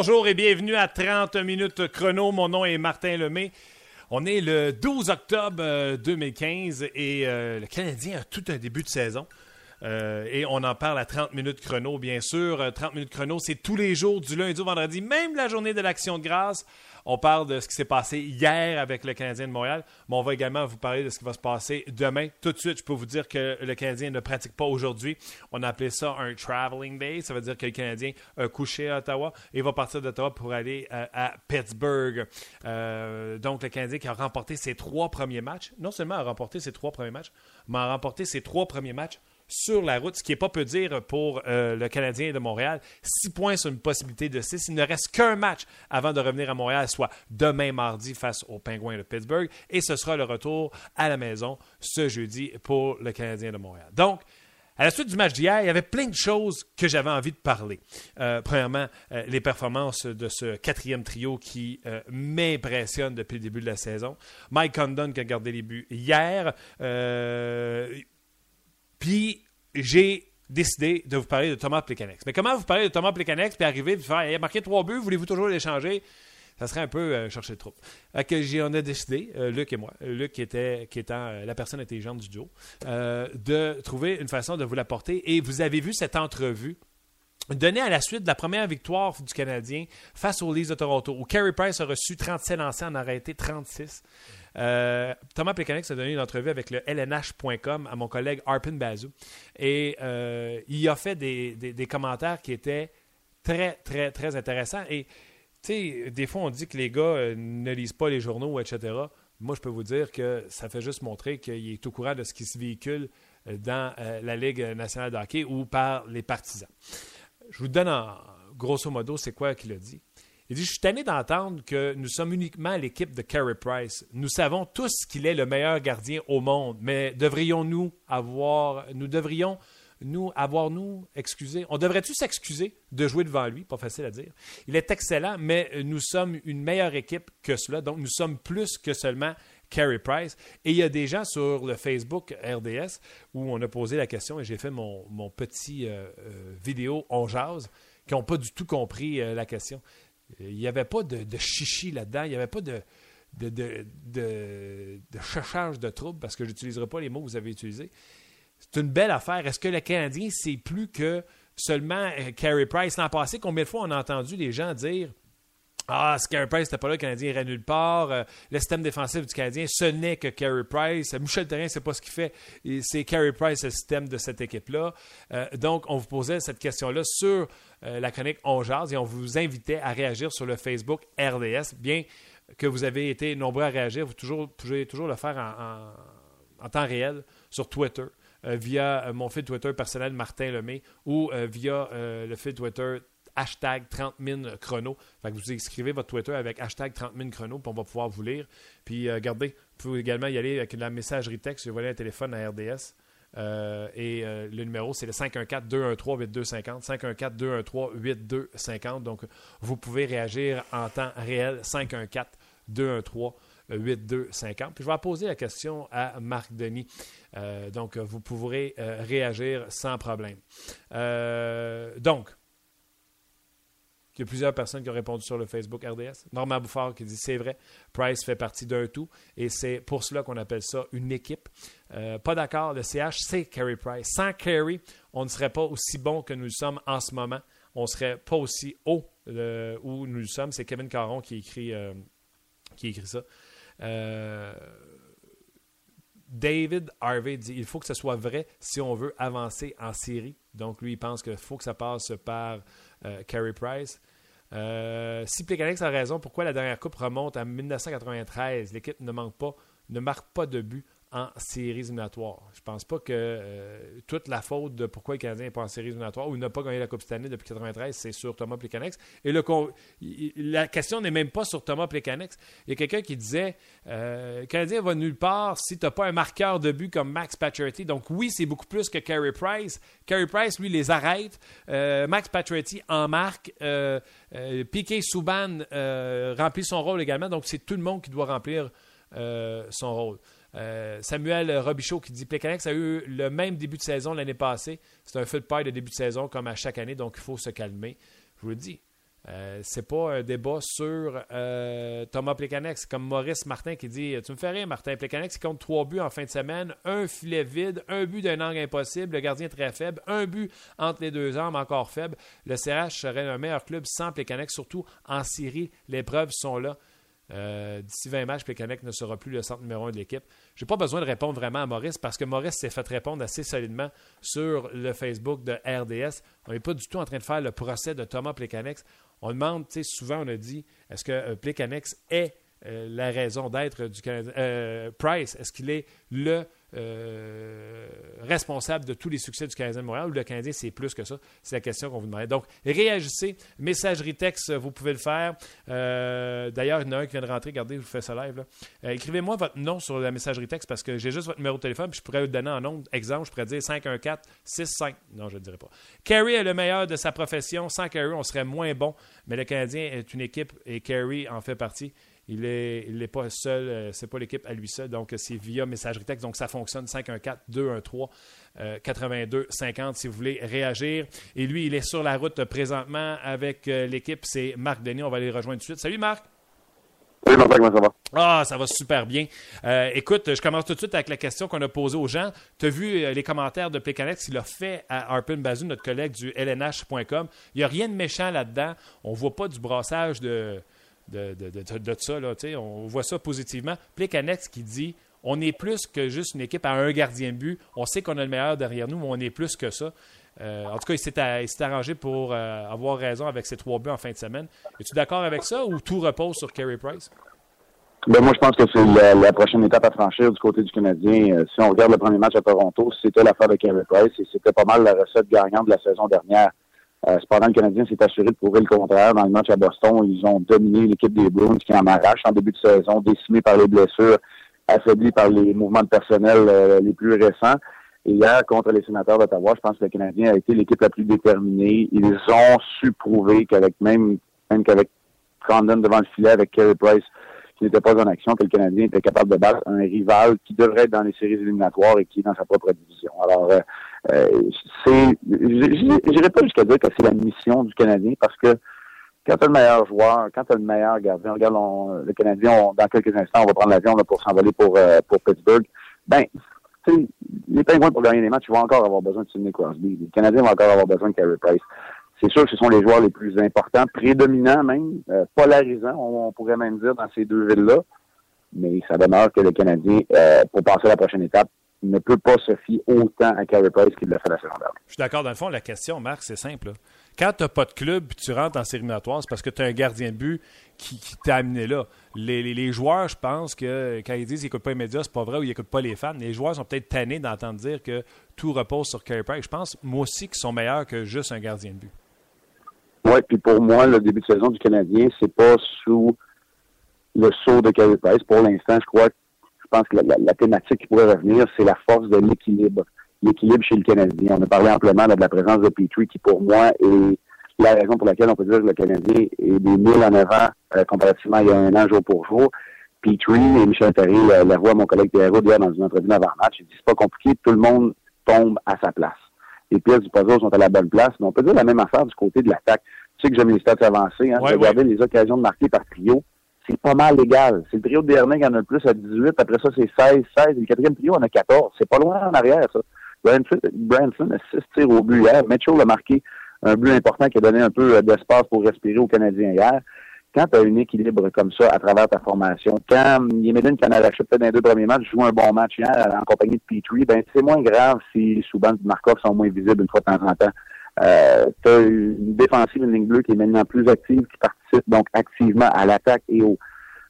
bonjour et bienvenue à 30 minutes chrono. Mon nom est Martin Lemay. On est le 12 octobre 2015 et le Canadien a tout un début de saison. Euh, et on en parle à 30 minutes chrono, bien sûr. 30 euh, minutes chrono, c'est tous les jours, du lundi au vendredi, même la journée de l'Action de grâce. On parle de ce qui s'est passé hier avec le Canadien de Montréal, mais on va également vous parler de ce qui va se passer demain. Tout de suite, je peux vous dire que le Canadien ne pratique pas aujourd'hui. On a ça un traveling day. Ça veut dire que le Canadien a couché à Ottawa et va partir d'Ottawa pour aller euh, à, Pittsburgh. donc, le Canadien qui a remporté ses trois premiers matchs, non seulement a remporté ses trois premiers matchs, mais a remporté ses trois premiers matchs sur la route, ce qui n'est pas peu dire pour euh, le Canadien de Montréal. Six points sur une possibilité de six. Il ne reste qu'un match avant de revenir à Montréal, soit demain mardi face aux Penguins de Pittsburgh. Et ce sera le retour à la maison ce jeudi pour le Canadien de Montréal. Donc, à la suite du match d'hier, il y avait plein de choses que j'avais envie de parler. Euh, premièrement, euh, les performances de ce quatrième trio qui m'impressionne depuis le début de la saison. Mike Condon qui a gardé les buts hier. Puis j'ai décidé de vous parler de Thomas Plecanex. Mais comment vous parler de Thomas Plecanex puis arriver de faire il a marqué trois buts, voulez-vous toujours l'échanger? Ça serait un peu euh, chercher le trou. que on a décidé, euh, Luc et moi, Luc qui était euh, la personne intelligente du duo, de trouver une façon de vous l'apporter. Et vous avez vu cette entrevue donnée à la suite de la première victoire du Canadien face aux Leafs de Toronto, où Carey Price a reçu 37 lancés, en a arrêté 36. Euh, Thomas Plekanec a donné une entrevue avec le LNH.com à mon collègue Arpin Bazou. Et euh, il a fait des, commentaires qui étaient très, très, très intéressants. Et, tu sais, des fois, on dit que les gars euh, ne lisent pas les journaux, etc. Moi, je peux vous dire que ça fait juste montrer qu'il est au courant de ce qui se véhicule dans la Ligue nationale de hockey ou par les partisans. Je vous donne en grosso modo c'est quoi qu'il a dit. Il dit Je suis tanné d'entendre que nous sommes uniquement l'équipe de Carey Price. Nous savons tous qu'il est le meilleur gardien au monde, mais devrions-nous avoir. Nous devrions nous avoir nous excusé. On devrait-tu s'excuser de jouer devant lui? Pas facile à dire. Il est excellent, mais nous sommes une meilleure équipe que cela. Donc, nous sommes plus que seulement Carey Price. Et il y a des gens sur le Facebook RDS où on a posé la question et j'ai fait mon, petit euh, euh, vidéo On jase qui n'ont pas du tout compris euh, la question. Il n'y avait pas de, chichi là-dedans. Il n'y avait pas de, de, de, troubles, parce que je n'utiliserai pas les mots que vous avez utilisés. C'est une belle affaire. Est-ce que le Canadien, c'est plus que seulement Carey Price? L'an passé, combien de fois on a entendu les gens dire ah, si Carey Price n'était pas là, le Canadien irait nulle part. Euh, le système défensif du Canadien, ce n'est que Carey Price. Michel Terrain, c'est pas ce qu'il fait. C'est Carey Price, le système de cette équipe-là. Euh, donc, on vous posait cette question-là sur euh, la chronique On Jazz et on vous invitait à réagir sur le Facebook RDS. Bien que vous avez été nombreux à réagir, vous, pouvez toujours le faire en, temps réel sur Twitter. via mon fil Twitter personnel Martin Lemay ou via le fil Twitter hashtag 30 000 chrono. Vous écrivez votre Twitter avec hashtag 30 000 chrono, puis on va pouvoir vous lire. Puis euh, regardez, vous pouvez également y aller avec la messagerie texte. J'ai volé un téléphone à RDS. Euh, et euh, le numéro, c'est le 514-213-8250. 514-213-8250. Donc, vous pouvez réagir en temps réel. 514-213-8250. Puis, je vais poser la question à Marc Denis. donc, vous pourrez réagir sans problème. donc, il y a plusieurs personnes qui ont répondu sur le Facebook RDS. Normand Bouffard qui dit c'est vrai, Price fait partie d'un tout et c'est pour cela qu'on appelle ça une équipe. Euh, pas d'accord, le CH c'est Carey Price. Sans Carey, on ne serait pas aussi bon que nous le sommes en ce moment. On ne serait pas aussi haut euh, où nous le sommes. C'est Kevin Caron qui écrit, euh, qui écrit ça. David Harvey dit il faut que ce soit vrai si on veut avancer en série. Donc lui, il pense qu'il faut que ça passe par Carey Price. Euh, si Plekanec a raison, pourquoi la dernière coupe remonte à 1993? L'équipe ne manque pas, ne marque pas de but en séries éliminatoires. Je pense pas que euh, toute la faute de pourquoi le Canadien n'est pas en séries éliminatoires ou n'a pas gagné la Coupe cette année depuis 1993, c'est sur Thomas Plekanec. Et la question n'est même pas sur Thomas Plekanec. Il y a quelqu'un qui disait euh, le Canadien va nulle part si tu n'as pas un marqueur de but comme Max Pacioretty. Donc oui, c'est beaucoup plus que Carey Price. Carey Price, lui, les arrête. Euh, Max Pacioretty en marque. Piquet Souban remplit son rôle également. Donc c'est tout le monde qui doit remplir son rôle. Euh, Samuel Robichaud qui dit Pécanex a eu le même début de saison l'année passée. C'est un feu de paille de début de saison comme à chaque année, donc il faut se calmer. Je vous le dis. Euh, c'est pas un débat sur euh, Thomas Plecanex. comme Maurice Martin qui dit Tu me fais rien, Martin. Plecanex, il compte trois buts en fin de semaine, un filet vide, un but d'un angle impossible, le gardien très faible, un but entre les deux armes encore faible. Le CRH serait un meilleur club sans Plecanex, surtout en Syrie. Les preuves sont là. Euh, d'ici 20 matchs, Plekanec ne sera plus le centre numéro 1 de l'équipe. Je n'ai pas besoin de répondre vraiment à Maurice parce que Maurice s'est fait répondre assez solidement sur le Facebook de RDS. On n'est pas du tout en train de faire le procès de Thomas Plecanex. On demande, tu sais, souvent on a dit, est-ce que euh, Plecanex est euh, la raison d'être du Canadien? Price, est-ce qu'il est le euh, responsable de tous les succès du Canadien de Montréal ou le Canadien, c'est plus que ça? C'est la question qu'on vous demande. Donc, réagissez. Messagerie texte, vous pouvez le faire. Euh, d'ailleurs, il y en a un qui vient de rentrer. Regardez, je vous fais ça live. Euh, écrivez-moi votre nom sur la messagerie texte parce que j'ai juste votre numéro de téléphone puis je pourrais vous donner en nom. Exemple, je pourrais dire 514-65. Non, je ne dirais pas. Carey est le meilleur de sa profession. Sans Carey, on serait moins bon. Mais le Canadien est une équipe et Carey en fait partie. Il n'est il est pas seul, euh, c'est pas l'équipe à lui seul, donc c'est via messagerie texte. Donc ça fonctionne 514-213-82-50 si vous voulez réagir. Et lui, il est sur la route présentement avec euh, l'équipe, c'est Marc Denis. On va aller rejoindre tout de suite. Salut Marc! Salut Marc, comment ça va? Ah, ça va super bien. Euh, écoute, je commence tout de suite avec la question qu'on a posée aux gens. Tu as vu les commentaires de Pécanex, il a fait à Arpin Bazou, notre collègue du LNH.com. Il n'y a rien de méchant là-dedans. On ne voit pas du brassage de, de, de, de, ça. Là, on voit ça positivement. Plicanex qui dit on est plus que juste une équipe à un gardien but. On sait qu'on a le meilleur derrière nous, mais on est plus que ça. Euh, en tout cas, il s'est arrangé pour euh, avoir raison avec ses trois buts en fin de semaine. Es-tu d'accord avec ça ou tout repose sur Carey Price? Ben moi, je pense que c'est la, prochaine étape à franchir du côté du Canadien. Euh, si on regarde le premier match à Toronto, c'était l'affaire de Carey Price et c'était pas mal la recette gagnante de la saison dernière. Euh, cependant, le Canadien s'est assuré de prouver le contraire. Dans le match à Boston, ils ont dominé l'équipe des Bruins qui en arrache en début de saison, décimé par les blessures, affaibli par les mouvements de personnel euh, les plus récents. Et hier, contre les sénateurs d'Ottawa, je pense que le Canadien a été l'équipe la plus déterminée. Ils ont su prouver qu'avec même, même qu'avec Condon devant le filet, avec Kerry Price, qui n'était pas en action, que le Canadien était capable de battre un rival qui devrait être dans les séries éliminatoires et qui est dans sa propre division. Alors, euh, euh, c'est, pas jusqu'à dire que c'est la mission du Canadien parce que quand tu as le meilleur joueur, quand tu as le meilleur gardien, regarde le Canadien, dans quelques instants, on va prendre l'avion pour s'envoler pour, euh, pour Pittsburgh. Ben, les Penguins pour gagner des matchs, ils vont encore avoir besoin de Sidney Crosby. Les Canadiens vont encore avoir besoin de Carey Price. C'est sûr que ce sont les joueurs les plus importants, prédominants même, euh, polarisants, on, pourrait même dire, dans ces deux villes-là. Mais ça demeure que le Canadien, euh, pour passer à la prochaine étape, ne peut pas se fier autant à Carey Price qu'il l'a fait la saison dernière. Je suis d'accord. Dans le fond, la question, Marc, c'est simple. Quand tu n'as pas de club et tu rentres en série c'est parce que tu as un gardien de but qui, t'a amené là. Les, joueurs, je pense que quand ils disent qu'ils n'écoutent pas les médias, c'est pas vrai ou ils n'écoutent pas les fans. Les joueurs sont peut-être tannés d'entendre dire que tout repose sur Carey Price. Je pense, moi aussi, qu'ils sont meilleurs que juste un gardien de but. Oui, puis pour moi, le début de saison du Canadien, c'est pas sous le saut de Carey Price. Pour l'instant, je crois que pense que la, thématique qui pourrait revenir, c'est la force de l'équilibre. L'équilibre chez le Canadien. On a parlé amplement de la présence de Petrie, qui pour moi est la raison pour laquelle on peut dire que le Canadien est des mille en avant euh, comparativement il y a un an jour pour jour. Petrie et Michel Terry la, voix mon collègue Pierre hier dans une entrevue d'avant-match. Il dit c'est pas compliqué, tout le monde tombe à sa place. Les pièces du puzzle sont à la bonne place, mais on peut dire la même affaire du côté de l'attaque. Tu sais que j'aime les stats avancées, hein, regarder les occasions de marquer par trio c'est pas mal légal. C'est le trio de Bernier qui en a le plus à 18. Après ça, c'est 16, 16. le quatrième trio en a 14. C'est pas loin en arrière, ça. Branson a 6 tirs au but hier. Mitchell a marqué un but important qui a donné un peu euh, d'espace pour respirer aux Canadiens hier. Quand tu as un équilibre comme ça à travers ta formation, quand a arraché peut-être dans deux premiers matchs, joue un bon match hier en compagnie de Petrie, ben c'est moins grave si Souban et Markov sont moins visibles une fois de temps en temps. Euh, tu as une défensive, une ligne bleue qui est maintenant plus active, qui participe donc activement à l'attaque et au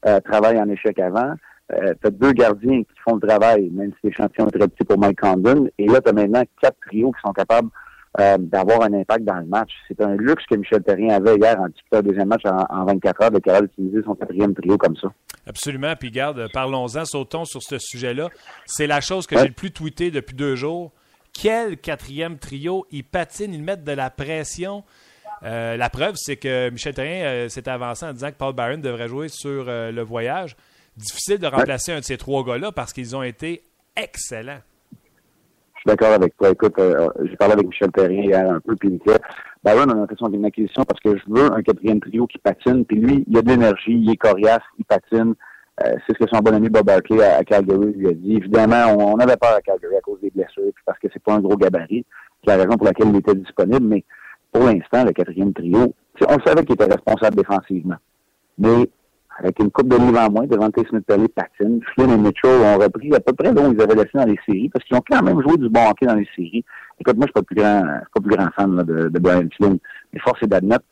euh, travail en échec avant. Euh, tu as deux gardiens qui font le travail, même si l'échantillon est très petit pour Mike Condon. Et là, tu as maintenant quatre trios qui sont capables euh, d'avoir un impact dans le match. C'est un luxe que Michel Terrien avait hier en disputant le deuxième match en, 24 heures, de capable d'utiliser son quatrième trio comme ça. Absolument. Puis garde, parlons-en, sautons sur ce sujet-là. C'est la chose que j'ai le plus tweeté depuis deux jours quel quatrième trio. Ils patinent, ils mettent de la pression. Euh, la preuve, c'est que Michel Therrien euh, s'est avancé en disant que Paul Byron devrait jouer sur euh, le voyage. Difficile de remplacer un de ces trois gars-là parce qu'ils ont été excellents. Je suis d'accord avec toi. Écoute, j'ai parlé avec Michel Therrien hier un peu, puis il disait Byron, on a fait son acquisition parce que je veux un quatrième trio qui patine. Puis lui, il a de l'énergie, il est coriace, il patine. Euh, c'est ce que son bon ami Bob Barkley à, Calgary lui a dit. Évidemment, on, avait peur à Calgary à cause des blessures, puis parce que c'est pas un gros gabarit. C'est la raison pour laquelle il était disponible. Mais pour l'instant, le quatrième trio, on savait qu'il était responsable défensivement. Mais avec une coupe de livres en moins, devant Smith Pelly patine. Flynn et Mitchell ont repris à peu près là où ils avaient laissé dans les séries, parce qu'ils ont quand même joué du bon hockey dans les séries. Écoute, moi, je suis pas plus grand, pas plus grand fan de, de, Brian Flynn, mais force est d'admettre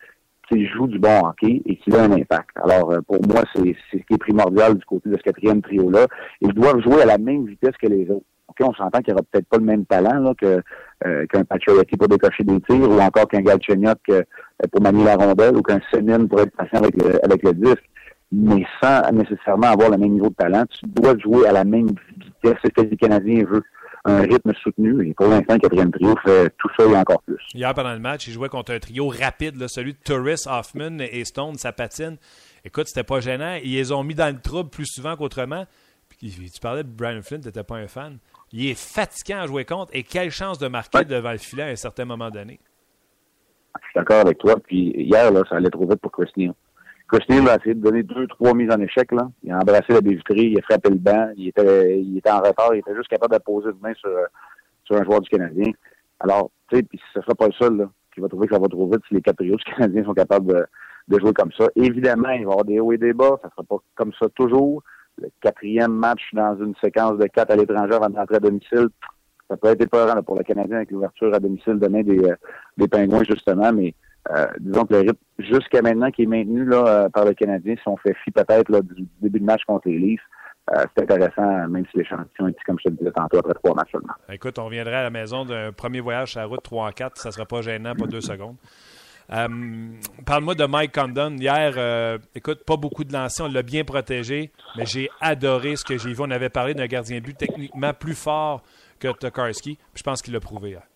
joue du bon hockey et qu'il a un impact. Alors, euh, pour moi, c'est ce qui est primordial du côté de ce quatrième trio-là. Ils doivent jouer à la même vitesse que les autres. OK, on s'entend qu'il n'y aura peut-être pas le même talent là, que, euh, qu'un Patriotty pour décocher des tirs ou encore qu'un Galchenyuk euh, pour manier la rondelle ou qu'un Semin pour être patient avec le, avec le disque mais sans nécessairement avoir le même niveau de talent. Tu dois jouer à la même vitesse. Que le Canadien veut. Un rythme soutenu. Et pour l'instant, le quatrième trio fait tout ça et encore plus. Hier, pendant le match, il jouait contre un trio rapide, celui de Turris, Hoffman et Stone, sa patine. Écoute, c'était pas gênant. Ils les ont mis dans le trouble plus souvent qu'autrement. Puis tu parlais de Brian Flynn, tu n'étais pas un fan. Il est fatiguant à jouer contre et quelle chance de marquer devant le filet à un certain moment donné. Je suis d'accord avec toi. Puis hier, là, ça allait trop vite pour Chris Neal. Neal a essayé de donner deux, trois mises en échec. Là. Il a embrassé la baie il a frappé le banc, il était, il était en retard, il était juste capable de poser une main sur, sur un joueur du Canadien. Alors, tu sais, puis ce sera pas le seul là, qui va trouver que ça va trop vite si les quatre du Canadien sont capables de, de, jouer comme ça. Évidemment, il va y avoir des hauts et des bas, ça sera pas comme ça toujours. Le quatrième match dans une séquence de quatre à l'étranger avant d'entrer à domicile, ça peut être épeurant pour le Canadien avec l'ouverture à domicile demain des, euh, des Pingouins, justement, mais disons que le rythme jusqu'à maintenant qui est maintenu là, euh, par le Canadien, si on fait fi peut-être du début de match contre les Leafs, euh, c'est intéressant, même si l'échantillon est petit, comme je te disais tantôt, après trois matchs seulement. Écoute, on reviendrait à la maison d'un premier voyage sur la route 3 en 4, ça ne sera pas gênant, pas deux secondes. Parle-moi de Mike Condon. Hier, écoute, pas beaucoup de lancers, on l'a bien protégé, mais j'ai adoré ce que j'ai vu. On avait parlé d'un gardien but techniquement plus fort que Tokarski, je pense qu'il l'a prouvé hier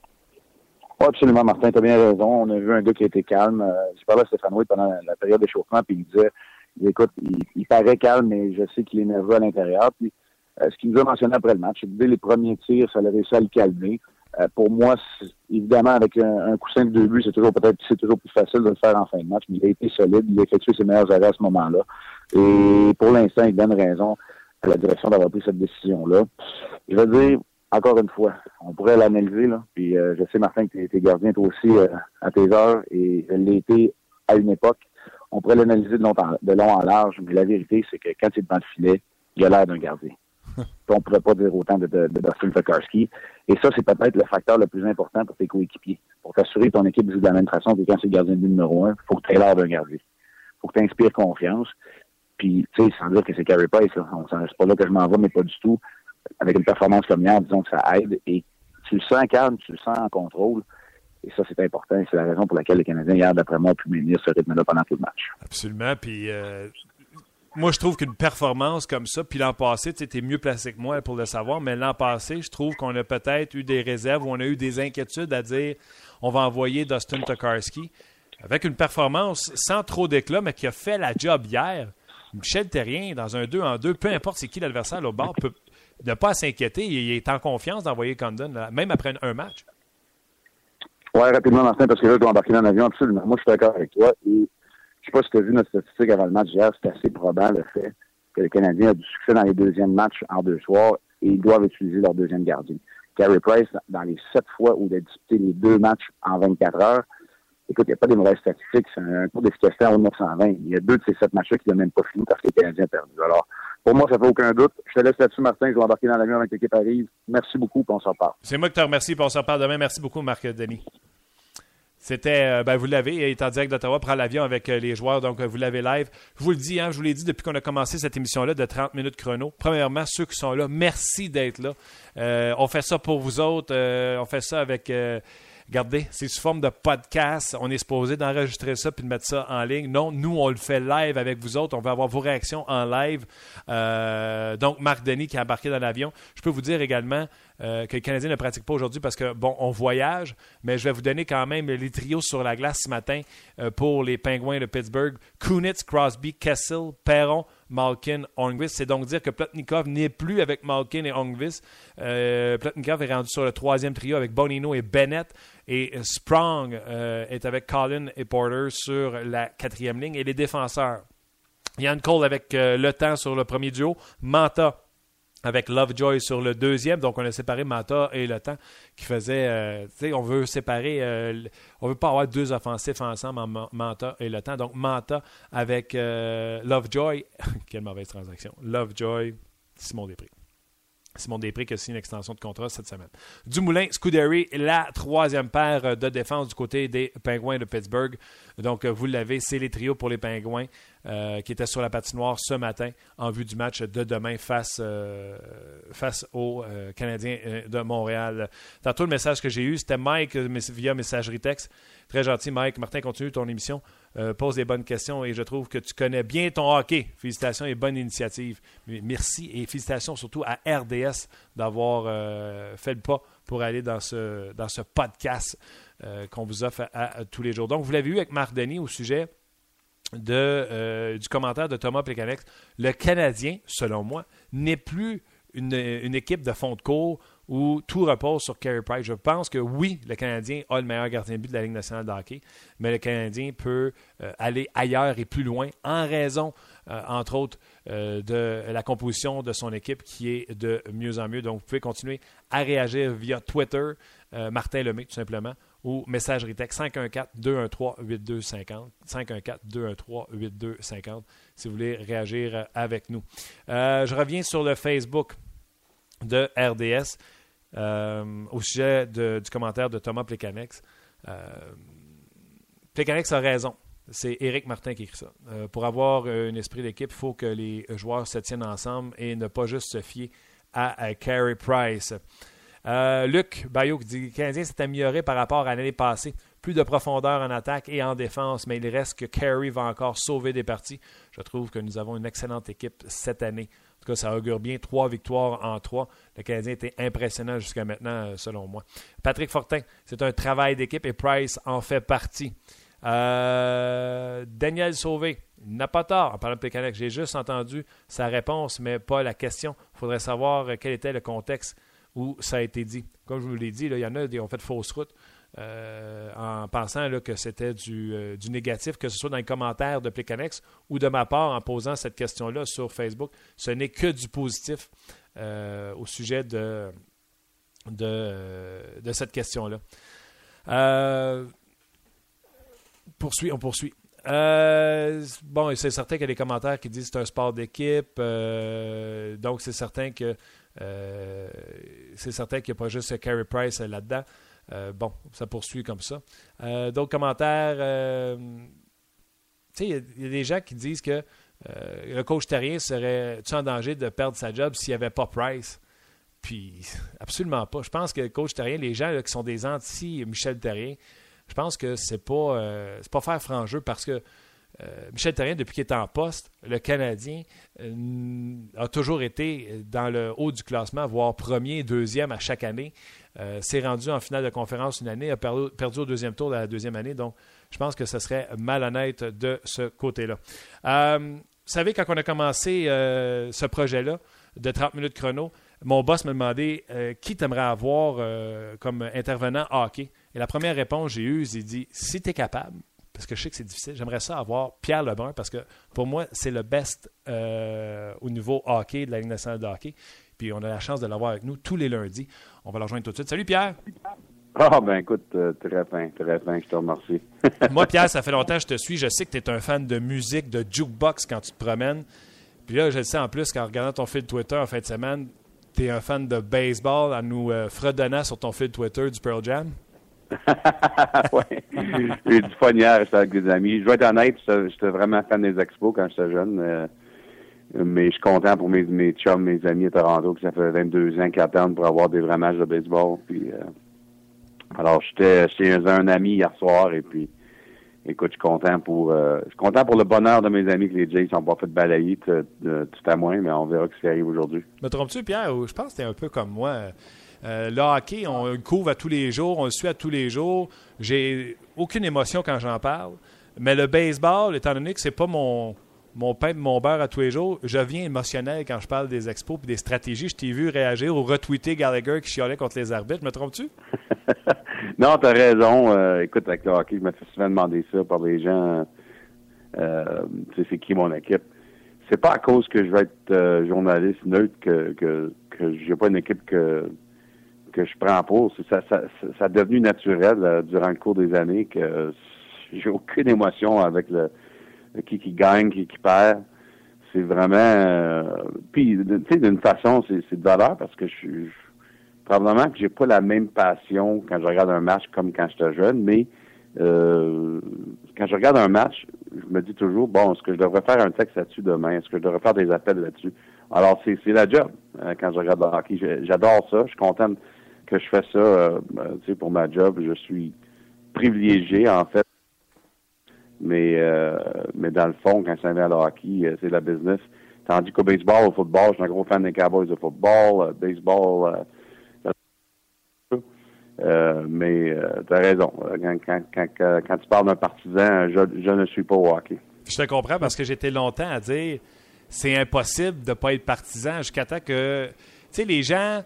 absolument, Martin, tu as bien raison. On a vu un gars qui était calme. Euh, je parlais à Stéphane White pendant la période d'échauffement, puis il disait, écoute, il, paraît calme, mais je sais qu'il est nerveux à l'intérieur. Puis, euh, ce qu'il nous a mentionné après le match, dès les premiers tirs, ça a réussi à le calmer. Euh, pour moi, évidemment, avec un, coussin de deux buts, c'est toujours peut-être c'est toujours plus facile de le faire en fin de match, mais il a été solide, il a effectué ses meilleurs arrêts à ce moment-là. Et pour l'instant, il donne raison à la direction d'avoir pris cette décision-là. Je veux dire, encore une fois, on pourrait l'analyser, là. Puis euh, je sais, Martin, que tu es gardien toi aussi euh, à tes heures, et je l'ai été à une époque. On pourrait l'analyser de long, en, de long en large, mais la vérité, c'est que quand il est devant le filet, il a l'air d'un gardien. on ne pourrait pas dire autant de, de, de Dustin Tokarski. Et ça, c'est peut-être le facteur le plus important pour tes coéquipiers. Pour t'assurer que ton équipe joue de la même façon que quand c'est le gardien de numéro un, il faut que tu aies l'air d'un gardien. Il faut que tu inspires confiance. Puis, tu sais, sans dire que c'est Carey Price, là. c'est pas là que je m'en vais, mais pas du tout avec une performance comme hier, disons que ça aide. Et tu le sens calme, tu le sens en contrôle. Et ça, c'est important. C'est la raison pour laquelle les Canadiens, hier, d'après moi, ont pu maintenir ce rythme-là pendant tout le match. Absolument. Puis, euh, moi, je trouve qu'une performance comme ça, puis l'an passé, tu étais mieux placé que moi pour le savoir, mais l'an passé, je trouve qu'on a peut-être eu des réserves ou on a eu des inquiétudes à dire on va envoyer Dustin Tokarski. Avec une performance sans trop d'éclat, mais qui a fait la job hier. Michel Terrien, dans un 2 en 2, peu importe c'est qui l'adversaire au bord, peut, ne pas s'inquiéter. Il est en confiance d'envoyer Condon, même après un match. Oui, rapidement, Martin, parce que là, je dois embarquer dans l'avion, absolument. Moi, je suis d'accord avec toi. Et je ne sais pas si tu as vu notre statistique avant le match hier, c'est assez probable le fait que le Canadien a du succès dans les deuxièmes matchs en deux soirs et ils doivent utiliser leur deuxième gardien. Carey Price, dans les sept fois où il a disputé les deux matchs en 24 heures, écoute, il n'y a pas des mauvaises statistiques. C'est un cours d'efficacité en 920. Il y a deux de ces sept matchs-là qui n'ont même pas fini parce que les Canadiens ont perdu. Alors, pour moi, ça fait aucun doute. Je te laisse là-dessus, Martin. Je vais embarquer dans l'avion avec l'équipe arrive. Merci beaucoup, puis on s'en parle. C'est moi qui te remercie, puis on s'en parle demain. Merci beaucoup, Marc Denis. C'était, euh, ben, vous l'avez, il est en direct d'Ottawa, prend l'avion avec euh, les joueurs, donc euh, vous l'avez live. Je vous le dis, hein, je vous l'ai dit depuis qu'on a commencé cette émission-là de 30 minutes chrono. Premièrement, ceux qui sont là, merci d'être là. on fait ça pour vous autres, on fait ça avec Regardez, c'est sous forme de podcast. On est supposé d'enregistrer ça puis de mettre ça en ligne. Non, nous, on le fait live avec vous autres. On va avoir vos réactions en live. Euh, donc, Marc Denis qui a embarqué dans l'avion. Je peux vous dire également, que le Canadien ne pratique pas aujourd'hui parce que, bon, on voyage, mais je vais vous donner quand même les trios sur la glace ce matin pour les Pingouins de Pittsburgh. Kunitz, Crosby, Kessel, Perron, Malkin, Ongvis. C'est donc dire que Plotnikov n'est plus avec Malkin et Ongvis. Plotnikov est rendu sur le troisième trio avec Bonino et Bennett. Et Sprong est avec Collin et Porter sur la quatrième ligne. Et les défenseurs, Yann Cole avec euh, le temps sur le premier duo. Manta avec Lovejoy sur le deuxième. Donc, on a séparé Manta et le temps qui faisait. Euh, tu sais, on veut séparer. Euh, on veut pas avoir deux offensifs ensemble en Manta et le temps. Donc, Manta avec Lovejoy. Quelle mauvaise transaction. Lovejoy, Simon Després. Simon Després qui a signé une extension de contrat cette semaine. Dumoulin, Scuderi, la troisième paire de défense du côté des Pingouins de Pittsburgh. Donc, vous l'avez, c'est les trios pour les Pingouins. Euh, qui était sur la patinoire ce matin en vue du match de demain face, euh, face aux euh, Canadiens de Montréal. Tantôt, le message que j'ai eu, c'était Mike via messagerie texte. Très gentil, Mike. Martin, continue ton émission. pose des bonnes questions et je trouve que tu connais bien ton hockey. Félicitations et bonne initiative. Merci et félicitations surtout à RDS d'avoir fait le pas pour aller dans ce, dans ce podcast qu'on vous offre tous les jours. Donc, vous l'avez vu avec Marc Denis au sujet de, euh, du commentaire de Thomas Plecanex. Le Canadien, selon moi, n'est plus une, équipe de fond de cours où tout repose sur Carey Price. Je pense que oui, le Canadien a le meilleur gardien de but de la Ligue nationale de hockey, mais le Canadien peut euh, aller ailleurs et plus loin en raison, euh, entre autres, de la composition de son équipe qui est de mieux en mieux. Donc, vous pouvez continuer à réagir via Twitter, Martin Lemay, tout simplement, ou messagerie texte 514-213-8250. 514-213-8250 si vous voulez réagir euh, avec nous. Euh, je reviens sur le Facebook de RDS euh, au sujet du commentaire de Thomas Plekanex. Plekanex a raison. C'est Éric Martin qui écrit ça. pour avoir un esprit d'équipe, il faut que les joueurs se tiennent ensemble et ne pas juste se fier à, à Carey Price. Euh, Luc Bayou qui dit que le Canadien s'est amélioré par rapport à l'année passée. Plus de profondeur en attaque et en défense, mais il reste que Carey va encore sauver des parties. Je trouve que nous avons une excellente équipe cette année. En tout cas, ça augure bien. Trois victoires en trois. Le Canadien était impressionnant jusqu'à maintenant, euh, selon moi. Patrick Fortin, c'est un travail d'équipe et Price en fait partie. Euh, Daniel Sauvé, n'a pas tort en parlant de. J'ai juste entendu sa réponse, mais pas la question. Il faudrait savoir quel était le contexte où ça a été dit. Comme je vous l'ai dit, il y en a qui ont fait fausse route euh, en pensant que c'était euh, du, négatif, que ce soit dans les commentaires de Plicanex ou de ma part en posant cette question-là sur Facebook. Ce n'est que du positif euh, au sujet de, de, cette question-là. poursuit, on poursuit. bon, c'est certain qu'il y a des commentaires qui disent que c'est un sport d'équipe. donc, c'est certain que c'est certain qu'il n'y a pas juste Carey Price là-dedans. Euh, bon, ça poursuit comme ça. Euh, d'autres commentaires. il y, a des gens qui disent que le coach terrien serait-tu en danger de perdre sa job s'il n'y avait pas Price? Puis, absolument pas. Je pense que le coach terrien, les gens qui sont des anti-Michel Terrien, je pense que c'est pas, pas faire franc jeu parce que euh, Michel Terrien, depuis qu'il est en poste, le Canadien euh, a toujours été dans le haut du classement, voire premier, deuxième à chaque année. Euh, s'est rendu en finale de conférence une année, a perdu, au deuxième tour de la deuxième année. Donc, je pense que ce serait malhonnête de ce côté-là. vous savez, quand on a commencé ce projet-là de 30 minutes chrono, mon boss m'a demandé qui t'aimerais avoir comme intervenant hockey. Et la première réponse que j'ai eue, j'ai dit si tu es capable, parce que je sais que c'est difficile. J'aimerais ça avoir Pierre Lebrun parce que pour moi, c'est le best euh, au niveau hockey de la Ligue nationale de hockey. Puis on a la chance de l'avoir avec nous tous les lundis. On va le rejoindre tout de suite. Salut Pierre! Ah, ben écoute, euh, très fin, très fin, je te remercie. moi, Pierre, ça fait longtemps que je te suis. Je sais que tu es un fan de musique, de jukebox quand tu te promènes. Puis là, je le sais en plus qu'en regardant ton fil Twitter en fin de semaine, tu es un fan de baseball en nous euh, fredonnant sur ton fil Twitter du Pearl Jam. ouais. J'ai du fun avec des amis. Je dois être honnête, j'étais vraiment fan des expos quand j'étais jeune. Euh, mais je suis content pour mes, mes chums, mes amis à Toronto, que ça fait 22 ans qu'ils attendent pour avoir des vrais matchs de baseball. Puis, euh, alors, j'étais chez un ami hier soir et puis, écoute, je suis content pour euh, je suis content pour le bonheur de mes amis que les Jays sont pas fait balayer tout, à moins, mais on verra ce qui arrive aujourd'hui. Me trompes-tu, Pierre, je pense que t'es un peu comme moi. Euh, le hockey, on le couvre à tous les jours, on le suit à tous les jours. J'ai aucune émotion quand j'en parle. Mais le baseball, étant donné que c'est pas mon, mon pain mon beurre à tous les jours, je viens émotionnel quand je parle des expos et des stratégies. Je t'ai vu réagir ou retweeter Gallagher qui chialait contre les arbitres. Me trompes-tu? non, tu as raison. Euh, écoute, avec le hockey, je me fais souvent demander ça par les gens. Euh, tu sais, c'est qui mon équipe? C'est pas à cause que je vais être euh, journaliste neutre que, que, que j'ai pas une équipe que, que je prends pour. Ça, ça, ça, a devenu naturel durant le cours des années que j'ai aucune émotion avec le qui qui gagne, qui qui perd. C'est vraiment euh, puis tu sais d'une façon c'est de valeur parce que je suis probablement que j'ai pas la même passion quand je regarde un match comme quand j'étais jeune, mais euh, quand je regarde un match, je me dis toujours bon, est-ce que je devrais faire un texte là-dessus demain, est-ce que je devrais faire des appels là-dessus? Alors c'est la job hein, quand je regarde le hockey. J'adore ça, je suis content que je fais ça, euh, tu sais pour ma job, je suis privilégié en fait mais, euh, mais dans le fond, quand ça vient à le hockey, euh, c'est la business. Tandis qu'au baseball, au football, je suis un gros fan des Cowboys de football, euh, baseball. Euh, mais tu as raison. Quand tu parles d'un partisan, je, je, ne suis pas au hockey. Je te comprends parce que j'étais longtemps à dire c'est impossible de ne pas être partisan jusqu'à temps que. Tu sais, les gens,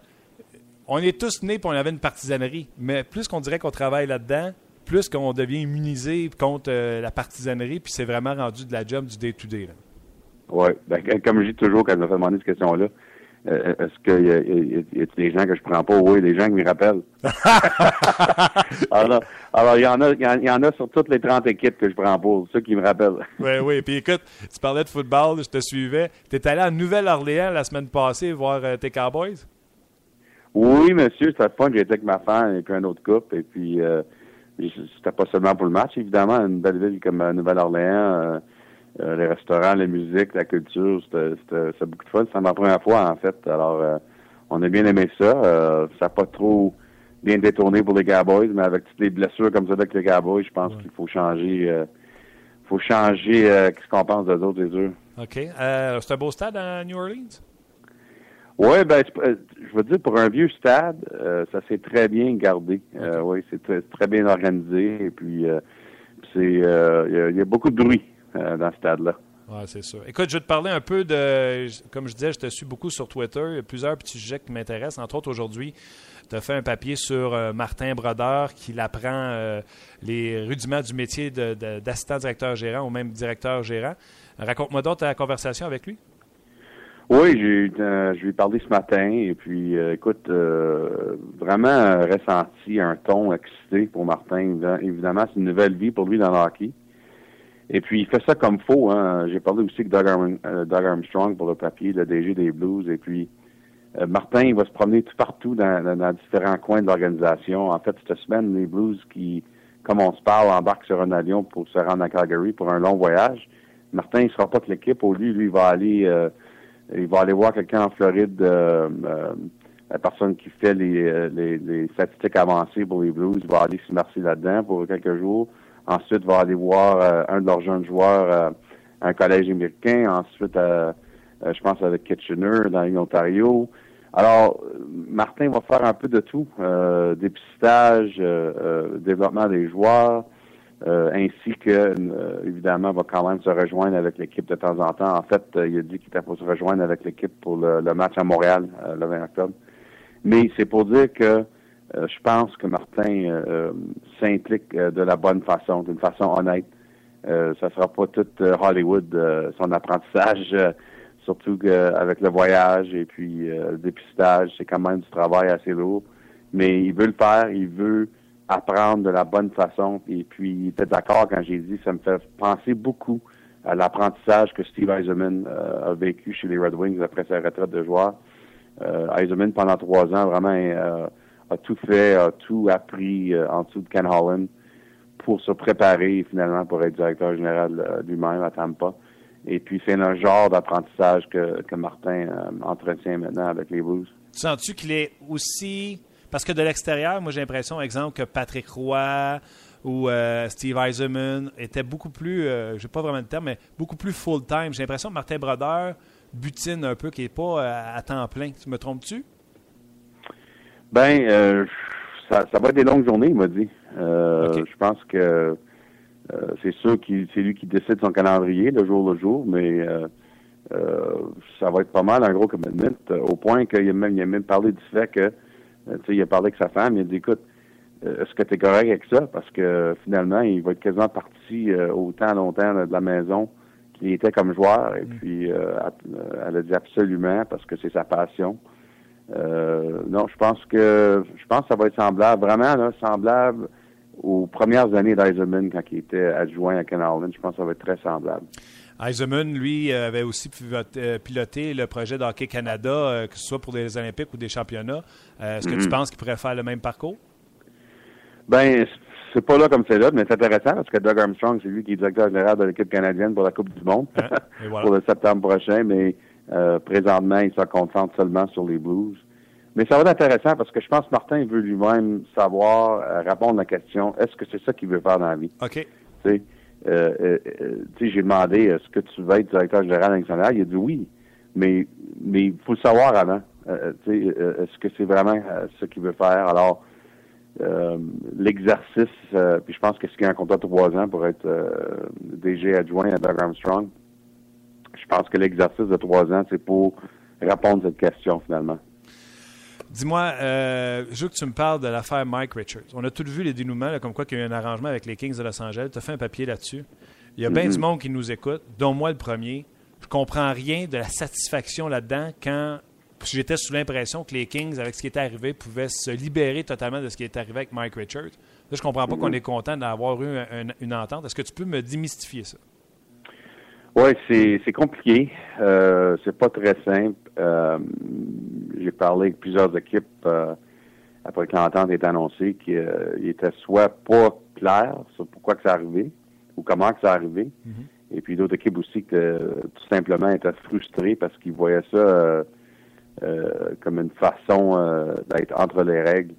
on est tous nés pour on avait une partisanerie. Mais plus qu'on dirait qu'on travaille là-dedans, plus qu'on devient immunisé contre euh, la partisanerie, puis c'est vraiment rendu de la job du day-to-day. Oui. Ben, comme je dis toujours quand je me fais demander cette question-là, euh, est-ce qu'il y, a, des gens que je prends pas? Oui, des gens qui me rappellent. alors, alors, il y en a, il y en a sur toutes les 30 équipes que je prends pas, ceux qui me rappellent. oui, oui. Puis écoute, tu parlais de football, je te suivais. Tu es allé à Nouvelle-Orléans la semaine passée voir euh, tes Cowboys? Oui, monsieur, c'était fun. J'étais avec ma femme et puis un autre couple. Et puis, c'était pas seulement pour le match, évidemment. Une belle ville comme euh, Nouvelle-Orléans, euh, euh, les restaurants, la musique, la culture, c'était beaucoup de fun. C'est ma première fois, en fait. Alors, on a bien aimé ça. ça n'a pas trop bien détourné pour les Cowboys, mais avec toutes les blessures comme ça avec les Cowboys, je pense qu'il faut changer faut changer ce qu'on pense des autres, les eux. OK. c'est un beau stade à New Orleans? Oui, ben, euh, je veux dire, pour un vieux stade, euh, ça s'est très bien gardé. Euh, oui, c'est très, bien organisé. Et puis, c'est, il y, a beaucoup de bruit dans ce stade-là. Oui, c'est sûr. Écoute, je vais te parler un peu de. Comme je disais, je te suis beaucoup sur Twitter. Il y a plusieurs petits sujets qui m'intéressent. Entre autres, aujourd'hui, tu as fait un papier sur Martin Brodeur qui apprend les rudiments du métier d'assistant directeur gérant ou même directeur gérant. Raconte-moi donc ta conversation avec lui. Oui, j'ai euh, je lui ai parlé ce matin et puis euh, écoute, euh, vraiment ressenti un ton excité pour Martin. Évidemment, c'est une nouvelle vie pour lui dans le hockey. Et puis il fait ça comme faux. Hein. J'ai parlé aussi avec Doug, Armstrong pour le papier, le DG des Blues. Et puis Martin, il va se promener tout partout dans, dans, différents coins de l'organisation. En fait, cette semaine, les Blues qui, comme on se parle, embarquent sur un avion pour se rendre à Calgary pour un long voyage. Martin, il sera pas de l'équipe. Au lieu, lui, il va aller il va aller voir quelqu'un en Floride, euh, euh, la personne qui fait euh, les, les, statistiques avancées pour les Blues, il va aller s'immerser là-dedans pour quelques jours. Ensuite, il va aller voir un de leurs jeunes joueurs à un collège américain. Ensuite, je pense avec Kitchener dans l'Ontario. Alors, Martin va faire un peu de tout, dépistage, développement des joueurs, euh, ainsi que, euh, évidemment, va quand même se rejoindre avec l'équipe de temps en temps. En fait, euh, il a dit qu'il était pour se rejoindre avec l'équipe pour le, match à Montréal le 20 octobre. Mais c'est pour dire que je pense que Martin s'implique de la bonne façon, d'une façon honnête. ça sera pas tout Hollywood, son apprentissage, surtout avec le voyage et puis le dépistage, c'est quand même du travail assez lourd. Mais il veut le faire, il veut apprendre de la bonne façon. Et puis, il était d'accord quand j'ai dit, ça me fait penser beaucoup à l'apprentissage que Steve Eisenman euh, a vécu chez les Red Wings après sa retraite de joueur. Euh, Eisenman, pendant trois ans, vraiment euh, a tout fait, a tout appris euh, en dessous de Ken Holland pour se préparer finalement pour être directeur général lui-même à Tampa. Et puis, c'est un genre d'apprentissage que, que Martin entretient maintenant avec les Blues. Sens-tu qu'il est aussi parce que de l'extérieur, moi j'ai l'impression, exemple, que Patrick Roy ou euh, Steve Eisenman étaient beaucoup plus, euh, je n'ai pas vraiment de terme, mais beaucoup plus full-time. J'ai l'impression que Martin Brodeur butine un peu, qui n'est pas euh, à temps plein. Tu me trompes-tu? Ben, ça, va être des longues journées, il m'a dit. Je pense que c'est sûr que c'est lui qui décide son calendrier le jour le jour, mais ça va être pas mal un gros commitment, au point qu'il a même, il a même parlé du fait que, il a parlé avec sa femme, il a dit, écoute, euh, est-ce que tu es correct avec ça? Parce que finalement, il va être quasiment parti euh, autant longtemps de la maison qu'il était comme joueur. Et mm. puis, euh, elle a dit absolument parce que c'est sa passion. non, je pense que je pense que ça va être semblable, vraiment là, semblable aux premières années d'Eisenman quand il était adjoint à Ken Je pense que ça va être très semblable. Eisenman, lui, avait aussi piloté le projet d'Hockey Canada, que ce soit pour des Olympiques ou des championnats. Est-ce que tu mm-hmm. penses qu'il pourrait faire le même parcours? Ben, c'est pas là comme c'est là, mais c'est intéressant parce que Doug Armstrong, c'est lui qui est directeur général de l'équipe canadienne pour la Coupe du Monde ah, pour le septembre prochain, mais euh, présentement, il se concentre seulement sur les Blues. Mais ça va être intéressant parce que je pense que Martin veut lui-même savoir, euh, répondre à la question, est-ce que c'est ça qu'il veut faire dans la vie? OK. Euh, j'ai demandé, est-ce que tu veux être directeur général national? Il a dit oui, mais mais il faut le savoir avant. est-ce que c'est vraiment ce qu'il veut faire? Alors, euh, l'exercice, euh, puis je pense que ce qui a un contrat de trois ans pour être euh, DG adjoint à Doug Armstrong, je pense que l'exercice de trois ans, c'est pour répondre à cette question finalement. Dis-moi, je veux que tu me parles de l'affaire Mike Richards. On a tous vu les dénouements, comme quoi qu'il y a eu un arrangement avec les Kings de Los Angeles. Tu as fait un papier là-dessus. Il y a bien mm-hmm. du monde qui nous écoute, dont moi le premier. Je comprends rien de la satisfaction là-dedans quand j'étais sous l'impression que les Kings, avec ce qui était arrivé, pouvaient se libérer totalement de ce qui est arrivé avec Mike Richards. Là, je comprends pas qu'on est content d'avoir eu une entente. Est-ce que tu peux me démystifier ça? Oui, c'est compliqué. Euh, c'est pas très simple. Euh, j'ai parlé avec plusieurs équipes euh, après que l'entente est annoncée qu'il euh, était soit pas clair sur pourquoi que ça arrivé ou comment que ça arrivé. Mm-hmm. Et puis d'autres équipes aussi qui tout simplement étaient frustrées parce qu'ils voyaient ça euh, comme une façon euh, d'être entre les règles.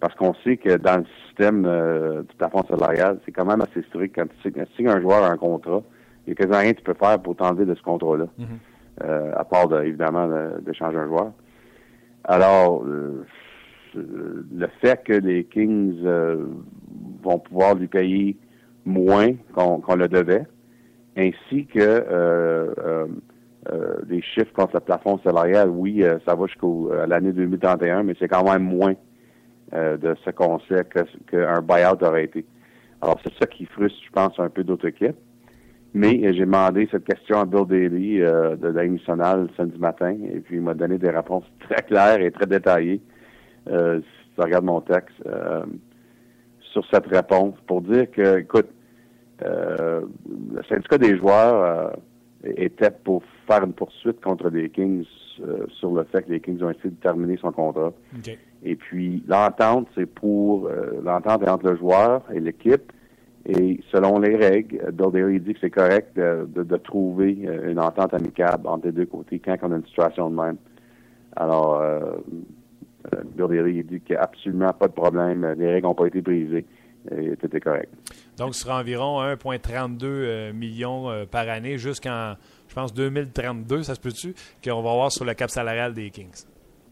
Parce qu'on sait que dans le système euh, du plafond salarial, c'est quand même assez strict. Quand tu signes un joueur un contrat, il n'y a quasiment rien que tu peux faire pour t'enlever de ce contrat-là. Mm-hmm. à part, évidemment, de, changer un joueur. Alors, le fait que les Kings vont pouvoir lui payer moins qu'on le devait, ainsi que euh, les chiffres contre le plafond salarial, oui, euh, ça va jusqu'à euh, l'année 2031, mais c'est quand même moins de ce qu'on sait qu'un buyout aurait été. Alors, c'est ça qui frustre, je pense, un peu d'autres équipes. Mais j'ai demandé cette question à Bill Daly de la nationale samedi matin, et puis il m'a donné des réponses très claires et très détaillées. si tu regardes mon texte, sur cette réponse, pour dire que, écoute, le syndicat des joueurs était pour faire une poursuite contre les Kings euh, sur le fait que les Kings ont essayé de terminer son contrat. Et puis l'entente, c'est pour euh, l'entente entre le joueur et l'équipe. Et selon les règles, Bill dit que c'est correct de, trouver euh, une entente amicable entre les deux côtés quand on a une situation de même. Alors, Bill dit qu'il n'y a absolument pas de problème. Les règles n'ont pas été brisées. Et tout correct. Donc, ce sera environ 1,32 millions par année jusqu'en je pense 2032, ça se peut-tu, qu'on va voir sur le cap salarial des Kings?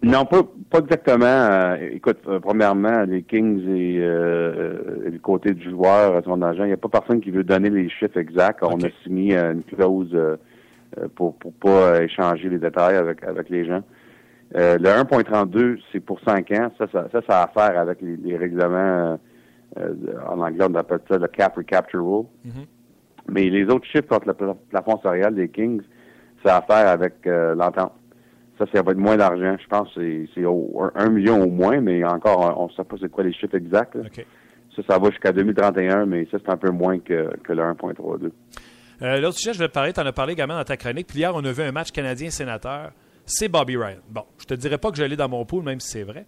Non, pas, pas exactement. Euh, écoute, euh, premièrement, les Kings et, euh, le côté du joueur, son agent, il n'y a pas personne qui veut donner les chiffres exacts. On a signé une clause pour pour pas échanger les détails avec avec les gens. le 1.32, c'est pour 5 ans. Ça, ça, ça, a à faire avec les, règlements en anglais, on appelle ça le cap recapture rule. Mm-hmm. Mais les autres chiffres contre le plafond salarial des Kings, c'est à faire avec euh, l'entente. Ça, ça va être moins d'argent. Je pense que c'est un million au moins, mais encore, on ne sait pas c'est quoi les chiffres exacts. Ça, ça va jusqu'à 2031, mais ça, c'est un peu moins que, que le 1.32. Euh, L'autre sujet, je vais te parler, tu en as parlé également dans ta chronique. Puis hier, on a vu un match canadien-sénateur. C'est Bobby Ryan. Bon, je te dirais pas que je l'ai dans mon pool, même si c'est vrai.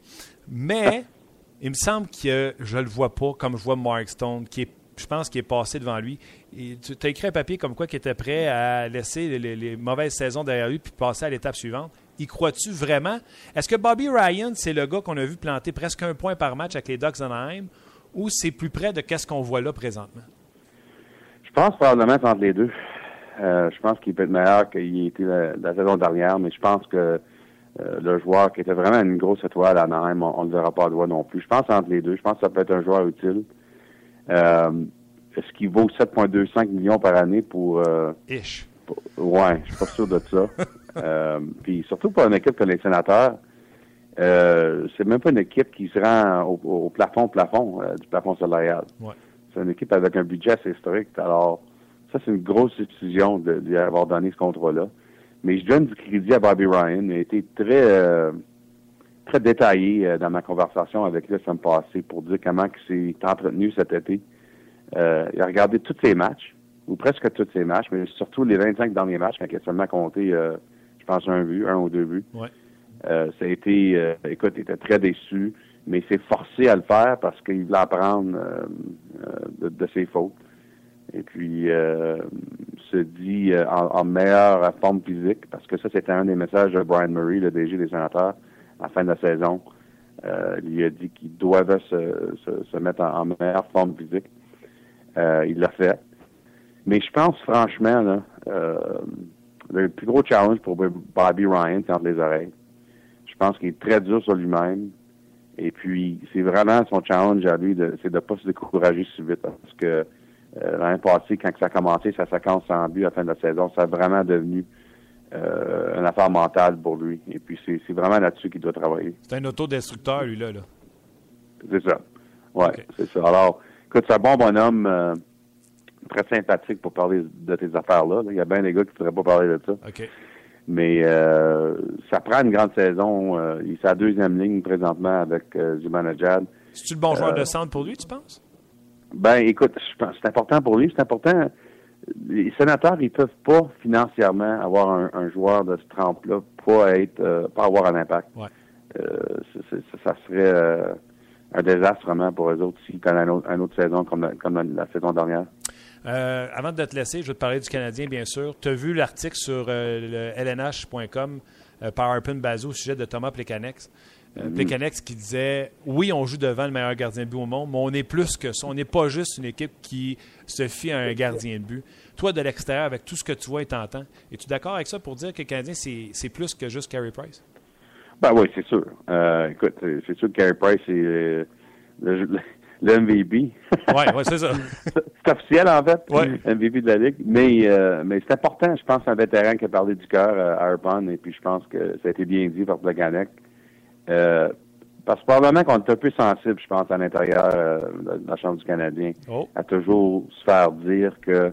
Mais il me semble que je le vois pas comme je vois Mark Stone, qui est je pense qu'il est passé devant lui. Et tu as écrit un papier comme quoi qu'il était prêt à laisser les, mauvaises saisons derrière lui puis passer à l'étape suivante. Y crois-tu vraiment? Est-ce que Bobby Ryan, c'est le gars qu'on a vu planter presque un point par match avec les Ducks d'Anaheim ou c'est plus près de qu'est-ce qu'on voit là présentement? Je pense probablement entre les deux. Euh, je pense qu'il peut être meilleur qu'il était la, la, saison dernière, mais je pense que euh, le joueur qui était vraiment une grosse étoile à Naheim, on ne le verra pas à doigt non plus. Je pense entre les deux. Je pense que ça peut être un joueur utile. Euh, est-ce qu'il vaut 7,25 millions par année pour... Euh, Ish. ouais, je suis pas sûr de ça. puis surtout pour une équipe comme les sénateurs, euh, c'est même pas une équipe qui se rend au, plafond plafond du plafond salarial. Ouais. C'est une équipe avec un budget assez strict. Alors, ça, c'est une grosse décision de lui avoir donné ce contrat-là. Mais je donne du crédit à Bobby Ryan. Il a été très, euh, très détaillé euh, dans ma conversation avec lui la semaine passée pour dire comment il s'est entretenu cet été. Euh, il a regardé tous ses matchs, ou presque tous ses matchs, mais surtout les 25 derniers matchs, quand il a seulement compté, pense, un but, un ou deux buts. Ouais. ça a été, écoute, il était très déçu, mais il s'est forcé à le faire parce qu'il voulait apprendre de, ses fautes et puis euh, se dit euh, en, meilleure forme physique, parce que ça, c'était un des messages de Brian Murray, le DG des sénateurs, à la fin de la saison. Euh, il a dit qu'il devait se, mettre en, meilleure forme physique. il l'a fait. Mais je pense franchement, là, le plus gros challenge pour Bobby Ryan, c'est entre les oreilles. Je pense qu'il est très dur sur lui-même. Et puis, c'est vraiment son challenge à lui, c'est de ne pas se décourager si vite. Parce que euh, l'année passée, quand ça a commencé, sa séquence sans but à la fin de la saison, ça a vraiment devenu euh, une affaire mentale pour lui. Et puis, c'est vraiment là-dessus qu'il doit travailler. C'est un autodestructeur, lui, là. C'est ça. Oui, c'est ça. Alors, écoute, c'est un bon bonhomme, euh, très sympathique pour parler de tes affaires-là. Il y a bien des gars qui ne voudraient pas parler de ça. Mais ça prend une grande saison. il est sa deuxième ligne présentement avec Zibanejad. C'est-tu le bon joueur de centre pour lui, tu penses? Ben, écoute, c'est important pour lui. C'est important. Les sénateurs, ils peuvent pas financièrement avoir un, joueur de ce trempe-là, pas être, euh, pas avoir un impact. Ouais. Euh, ça serait euh, un désastre vraiment pour eux autres s'ils connaissent une autre, saison comme la, comme la, saison dernière. Avant de te laisser, je vais te parler du Canadien, bien sûr. Tu as vu l'article sur le lnh.com par Arpin Bazou au sujet de Thomas Plekanex. Euh, qui disait oui, on joue devant le meilleur gardien de but au monde, mais on est plus que ça. On n'est pas juste une équipe qui se fie à un gardien de but. Toi, de l'extérieur, avec tout ce que tu vois et t'entends, es-tu d'accord avec ça pour dire que le Canadien, c'est plus que juste Carey Price? Ben oui, c'est sûr. Euh, écoute, c'est sûr que Carey Price, c'est euh, le, MVP. Oui, ouais, c'est ça. c'est officiel, en fait, ouais. MVP de la Ligue. Mais, mais c'est important, je pense, un vétéran qui a parlé du cœur à Harpon, et puis je pense que ça a été bien dit par Plekanec. Euh, parce que probablement qu'on est un peu sensible, je pense, à l'intérieur euh, de la Chambre du Canadien, oh. à toujours se faire dire que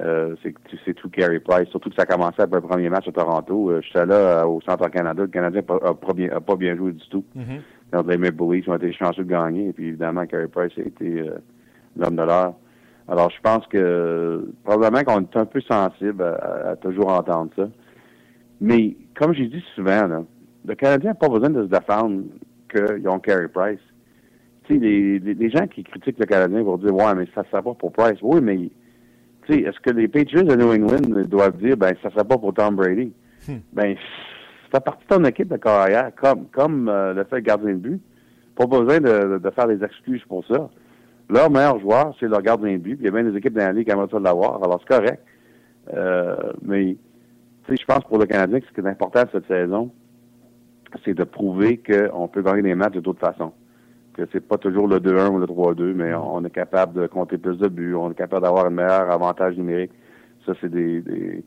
euh, c'est tout Carey Price, surtout que ça a commencé après le premier match à Toronto. Euh, J'étais là au Centre Canada, le Canadien n'a pas, pas bien joué du tout. Mm-hmm. les Maple Leafs ont été chanceux de gagner, et puis évidemment, Carey Price a été l'homme de l'heure. Alors, je pense que probablement qu'on est un peu sensible à, à toujours entendre ça. Mais, comme j'ai dit souvent, là, le Canadien n'a pas besoin de se défendre qu'ils ont Carey Price. Tu sais, les, les, gens qui critiquent le Canadien vont dire Ouais, mais ça ne sert pas pour Price. Oui, mais tu sais, est-ce que les Patriots de New England doivent dire ben ça ne sert pas pour Tom Brady? Hmm. Ben, ça fait partie de ton équipe de carrière, comme, comme euh, le fait gardien de but. Pas besoin de, de, faire des excuses pour ça. Leur meilleur joueur, c'est leur gardien de but. Puis il y a bien des équipes dans la Ligue qui aimeraient ça l'avoir. Alors, c'est correct. Euh, mais, tu sais, je pense pour le Canadien que ce qui est important cette saison, c'est de prouver qu'on peut gagner des matchs de d'autres façons. Que c'est pas toujours le 2-1 ou le 3-2, mais on est capable de compter plus de buts, on est capable d'avoir un meilleur avantage numérique. Ça, c'est des, des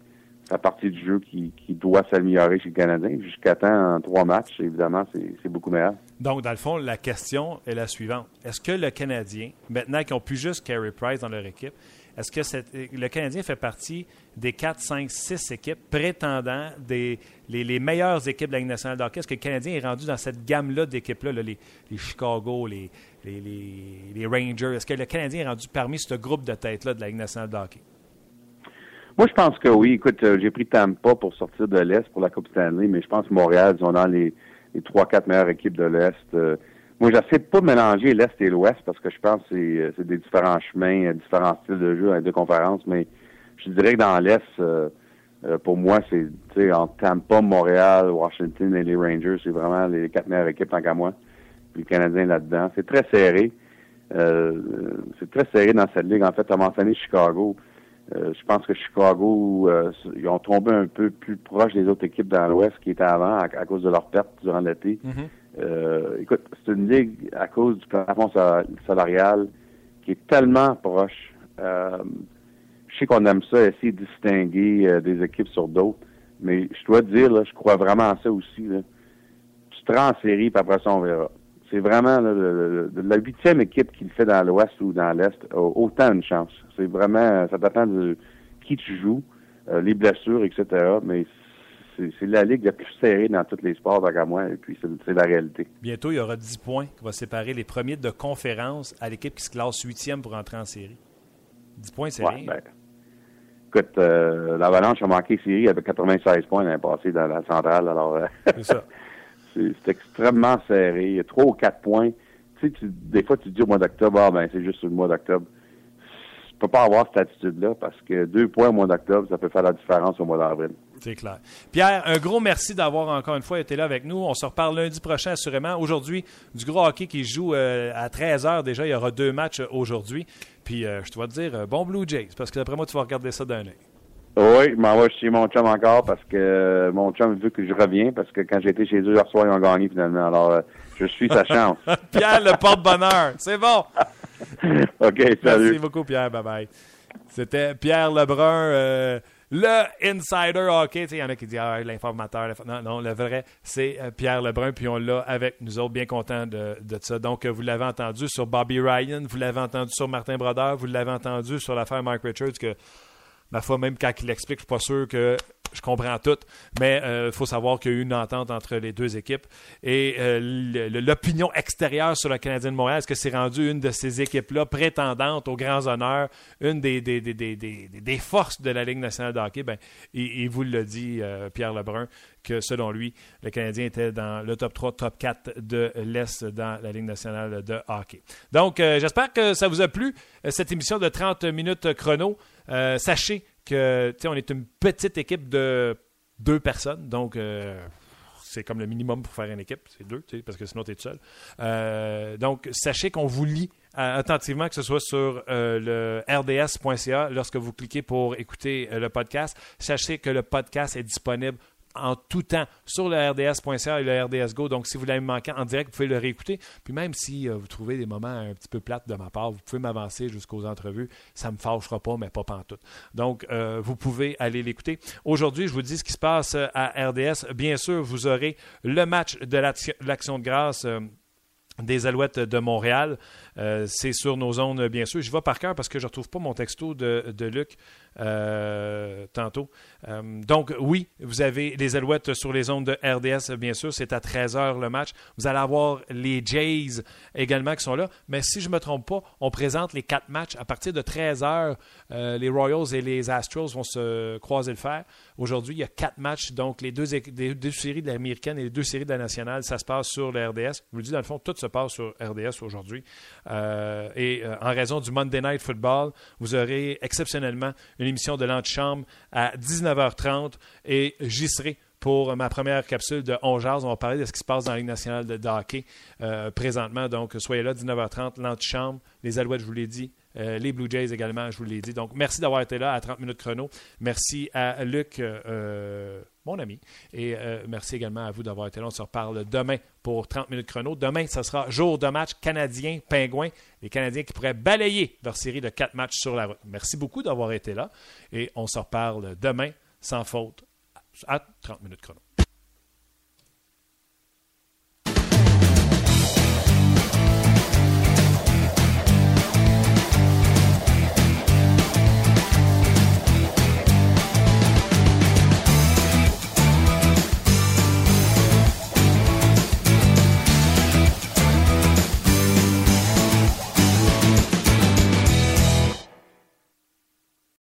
la partie du jeu qui, doit s'améliorer chez le Canadien. Jusqu'à temps, en trois matchs, évidemment, c'est beaucoup meilleur. Donc, dans le fond, la question est la suivante. Est-ce que le Canadien, maintenant qu'ils n'ont plus juste Carey Price dans leur équipe, est-ce que le Canadien fait partie des 4, 5, 6 équipes prétendant des, les, meilleures équipes de la Ligue nationale de hockey? Est-ce que le Canadien est rendu dans cette gamme-là d'équipes-là, les, Chicago, les, les, Rangers? Est-ce que le Canadien est rendu parmi ce groupe de têtes-là de la Ligue nationale de hockey? Moi, je pense que oui. Écoute, euh, j'ai pris Tampa pour sortir de l'Est pour la Coupe Stanley, mais je pense que Montréal, ils sont dans les, les 3-4 meilleures équipes de l'Est. Euh, moi, j'essaie pas de mélanger l'Est et l'Ouest parce que je pense que c'est, euh, des différents chemins, euh, différents styles de jeu, à deux conférences, mais je dirais que dans l'Est, euh, pour moi, c'est en Tampa, Montréal, Washington et les Rangers, c'est vraiment les quatre meilleures équipes tant qu'à moi. Puis le Canadien là-dedans. C'est très serré. c'est très serré dans cette ligue. En fait, tu as mentionné Chicago. Je pense que Chicago, ils ont tombé un peu plus proche des autres équipes dans l'Ouest qui étaient avant à, cause de leur perte durant l'été. Mm-hmm. écoute, c'est une ligue à cause du plafond salarial qui est tellement proche. je sais qu'on aime ça, essayer de distinguer des équipes sur d'autres, mais je dois te dire, là, je crois vraiment à ça aussi. Là. Tu te rends en série, puis après ça, on verra c'est vraiment la huitième équipe qui le fait dans l'Ouest ou dans l'Est a autant une chance. C'est vraiment, ça dépend de qui tu joues, euh, les blessures, etc. Mais c'est la ligue la plus serrée dans tous les sports, tant moi, et puis c'est la réalité. Bientôt, il y aura 10 points qui vont séparer les premiers de conférence à l'équipe qui se classe huitième pour entrer en série. 10 points, c'est rien. Ben, écoute, euh, l'Avalanche a manqué série avec 96 points l'année passée dans la centrale. Alors, euh, c'est ça. C'est extrêmement serré. Il y a trois ou quatre points. Tu sais, des fois, tu te dis au mois d'octobre, ah, ben, c'est juste le mois d'octobre. Tu peux pas avoir cette attitude-là parce que deux points au mois d'octobre, ça peut faire la différence au mois d'avril. C'est clair. Pierre, un gros merci d'avoir encore une fois été là avec nous. On se reparle lundi prochain, assurément. Aujourd'hui, du gros hockey qui joue euh, à 13h déjà. Il y aura deux matchs aujourd'hui. Puis, euh, je dois te dire, euh, bon Blue Jays, parce que d'après moi, tu vas regarder ça d'un œil. Oui, je m'en vais chez mon chum encore parce que mon chum veut que je reviens parce que quand j'étais chez eux hier soir, ils ont gagné finalement. Alors, euh, je suis sa chance. Pierre, le porte-bonheur. C'est bon. OK, salut. Merci beaucoup, Pierre. Bye-bye. C'était Pierre Lebrun, euh, le insider hockey. Il y en a qui disent ah, l'informateur. Non, non, le vrai, c'est euh, Pierre Lebrun. Puis on l'a avec nous autres, bien contents de, de ça. Donc, vous l'avez entendu sur Bobby Ryan, vous l'avez entendu sur Martin Brodeur, vous l'avez entendu sur l'affaire Mike Richards que ma foi, même quand il l'explique, je suis pas sûr que je comprends tout, mais il euh, faut savoir qu'il y a eu une entente entre les deux équipes. Et euh, l'opinion extérieure sur le Canadien de Montréal, est-ce que c'est rendu une de ces équipes-là prétendantes aux grands honneurs, une des, des, des, des, forces de la Ligue nationale de hockey? Ben, il, vous le dit, euh, Pierre Lebrun, que selon lui, le Canadien était dans le top 3, top 4 de l'Est dans la Ligue nationale de hockey. Donc, j'espère que ça vous a plu, cette émission de 30 minutes chrono. Euh, sachez que on est une petite équipe de deux personnes, donc euh, c'est comme le minimum pour faire une équipe, c'est deux, parce que sinon tu es tout seul. Euh, donc sachez qu'on vous lit attentivement, que ce soit sur le rds.ca lorsque vous cliquez pour écouter le podcast. Sachez que le podcast est disponible en tout temps sur le RDS.ca et le RDS Go. Donc, si vous l'avez manqué en direct, vous pouvez le réécouter. Puis même si euh, vous trouvez des moments un petit peu plates de ma part, vous pouvez m'avancer jusqu'aux entrevues. Ça ne me fâchera pas, mais pas pantoute. Donc, euh, vous pouvez aller l'écouter. Aujourd'hui, je vous dis ce qui se passe euh, à RDS. Bien sûr, vous aurez le match de l'action de grâce des Alouettes de Montréal. C'est sur nos zones, bien sûr. Je vais par cœur parce que je ne retrouve pas mon texto de, Luc. Euh, tantôt. Euh, donc, oui, vous avez les Alouettes sur les ondes de RDS, bien sûr. C'est à 13h le match. Vous allez avoir les Jays également qui sont là. Mais si je ne me trompe pas, on présente les quatre matchs. À partir de 13h, euh, les Royals et les Astros vont se croiser le fer. Aujourd'hui, il y a quatre matchs. Donc, les deux, séries de l'américaine et les deux séries de la nationale, ça se passe sur le RDS. Je vous le dis, dans le fond, tout se passe sur RDS aujourd'hui. Et en raison du Monday Night Football, vous aurez exceptionnellement une émission de l'antichambre à 19h30 et j'y serai pour ma première capsule de On On va parler de ce qui se passe dans la Ligue nationale de, hockey euh, présentement. Donc, soyez là, 19h30, l'antichambre, les Alouettes, je vous l'ai dit, euh, les Blue Jays également, je vous l'ai dit. Donc, merci d'avoir été là à 30 minutes chrono. Merci à Luc, euh, mon ami. Et euh, merci également à vous d'avoir été là. On se reparle demain pour 30 minutes chrono. Demain, ce sera jour de match canadien-pingouin. Les Canadiens qui pourraient balayer leur série de 4 matchs sur la route. Merci beaucoup d'avoir été là. Et on se reparle demain, sans faute, à 30 minutes chrono.